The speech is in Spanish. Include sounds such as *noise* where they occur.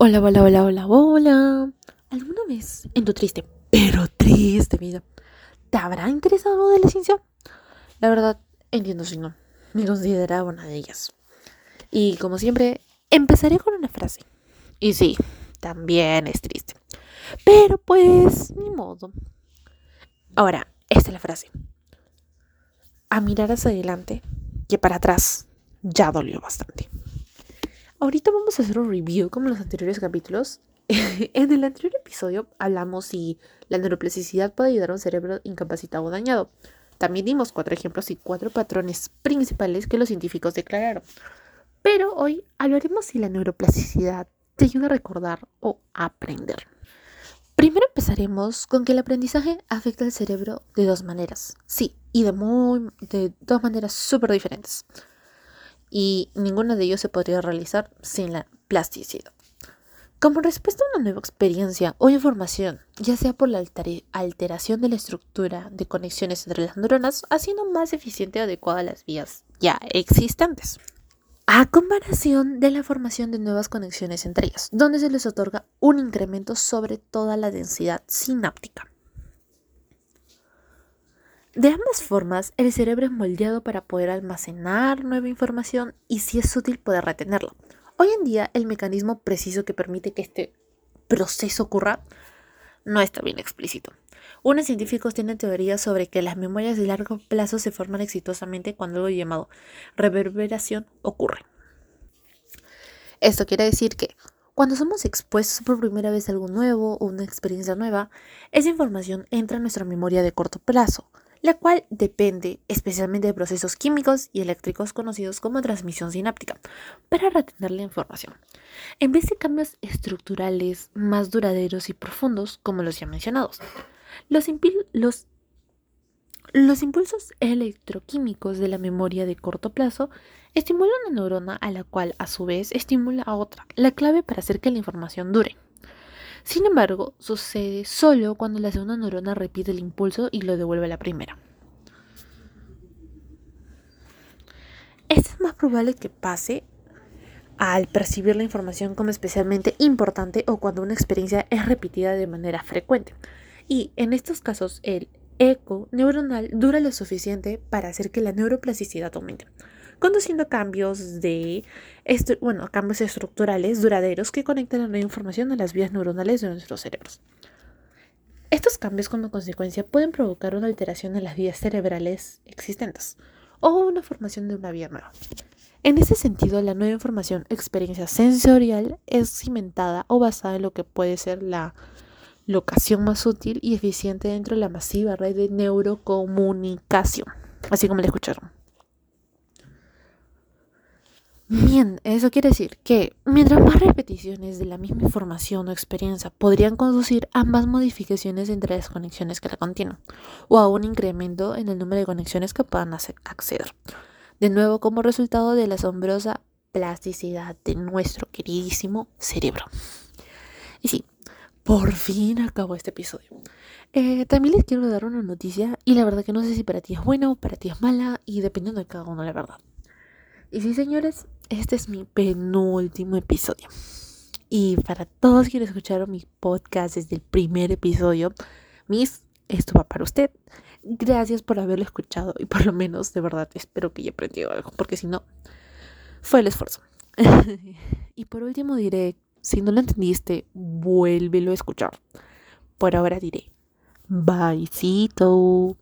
Hola, hola, hola, hola, hola. ¿Alguna vez en tu triste, pero triste vida, te habrá interesado de la ciencia? La verdad, entiendo si no. Me consideraba una de ellas. Y como siempre, empezaré con una frase. Y sí, también es triste. Pero pues, ni modo. Ahora, esta es la frase. A mirar hacia adelante, que para atrás ya dolió bastante. Ahorita vamos a hacer un review como en los anteriores capítulos. *laughs* en el anterior episodio hablamos si la neuroplasticidad puede ayudar a un cerebro incapacitado o dañado. También dimos cuatro ejemplos y cuatro patrones principales que los científicos declararon. Pero hoy hablaremos si la neuroplasticidad te ayuda a recordar o aprender. Primero empezaremos con que el aprendizaje afecta al cerebro de dos maneras. Sí, y de, muy, de dos maneras súper diferentes y ninguno de ellos se podría realizar sin la plasticidad. Como respuesta a una nueva experiencia o información, ya sea por la alteración de la estructura de conexiones entre las neuronas, haciendo más eficiente y adecuada las vías ya existentes. A comparación de la formación de nuevas conexiones entre ellas, donde se les otorga un incremento sobre toda la densidad sináptica. De ambas formas, el cerebro es moldeado para poder almacenar nueva información y si es útil poder retenerla. Hoy en día, el mecanismo preciso que permite que este proceso ocurra no está bien explícito. Unos científicos tienen teorías sobre que las memorias de largo plazo se forman exitosamente cuando algo llamado reverberación ocurre. Esto quiere decir que cuando somos expuestos por primera vez a algo nuevo o una experiencia nueva, esa información entra en nuestra memoria de corto plazo, la cual depende especialmente de procesos químicos y eléctricos conocidos como transmisión sináptica, para retener la información. En vez de cambios estructurales más duraderos y profundos, como los ya mencionados, los, impulsos electroquímicos de la memoria de corto plazo estimulan una neurona a la cual a su vez estimula a otra, la clave para hacer que la información dure. Sin embargo, sucede solo cuando la segunda neurona repite el impulso y lo devuelve a la primera. Esto es más probable que pase al percibir la información como especialmente importante o cuando una experiencia es repetida de manera frecuente. Y en estos casos el eco neuronal dura lo suficiente para hacer que la neuroplasticidad aumente conduciendo cambios de bueno, cambios estructurales duraderos que conectan la nueva información a las vías neuronales de nuestros cerebros. Estos cambios como consecuencia pueden provocar una alteración en las vías cerebrales existentes o una formación de una vía nueva. En ese sentido, la nueva información, experiencia sensorial, es cimentada o basada en lo que puede ser la locación más útil y eficiente dentro de la masiva red de neurocomunicación, así como le escucharon. Bien, eso quiere decir que mientras más repeticiones de la misma información o experiencia podrían conducir a más modificaciones entre las conexiones que la contienen, o a un incremento en el número de conexiones que puedan acceder. De nuevo, como resultado de la asombrosa plasticidad de nuestro queridísimo cerebro. Y sí, por fin acabó este episodio. Eh, también les quiero dar una noticia y la verdad que no sé si para ti es buena o para ti es mala y dependiendo de cada uno, la verdad. Y sí, señores, este es mi penúltimo episodio. Y para todos quienes escucharon mi podcast desde el primer episodio, Miss, esto va para usted. Gracias por haberlo escuchado y por lo menos de verdad espero que haya aprendido algo, porque si no, fue el esfuerzo. *laughs* y por último diré, si no lo entendiste, vuélvelo a escuchar. Por ahora diré, byecito.